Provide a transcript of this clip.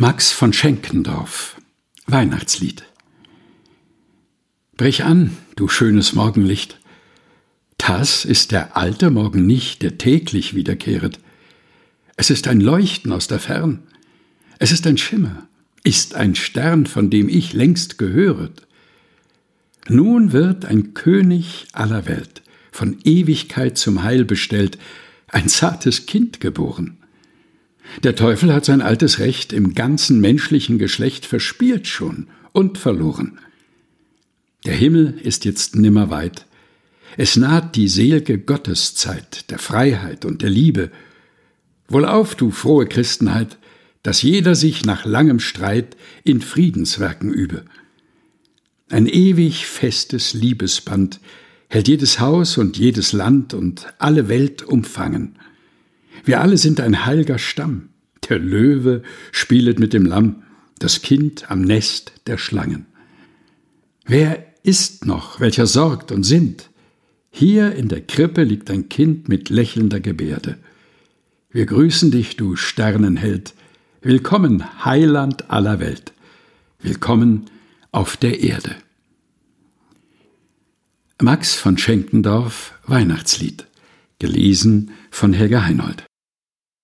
Max von Schenkendorf Weihnachtslied Brich an, du schönes Morgenlicht. Das ist der alte Morgen nicht, der täglich wiederkehret. Es ist ein Leuchten aus der Fern. Es ist ein Schimmer, ist ein Stern, von dem ich längst gehöret. Nun wird ein König aller Welt, von Ewigkeit zum Heil bestellt, ein zartes Kind geboren. Der Teufel hat sein altes Recht im ganzen menschlichen Geschlecht verspielt schon und verloren. Der Himmel ist jetzt nimmer weit. Es naht die selge Gotteszeit der Freiheit und der Liebe. Wohlauf, du frohe Christenheit, dass jeder sich nach langem Streit in Friedenswerken übe. Ein ewig festes Liebesband hält jedes Haus und jedes Land und alle Welt umfangen. Wir alle sind ein heilger Stamm. Der Löwe spielet mit dem Lamm, das Kind am Nest der Schlangen. Wer ist noch, welcher sorgt und sinnt? Hier in der Krippe liegt ein Kind mit lächelnder Gebärde. Wir grüßen dich, du Sternenheld. Willkommen, Heiland aller Welt. Willkommen auf der Erde. Max von Schenkendorf Weihnachtslied gelesen von Helga Heinold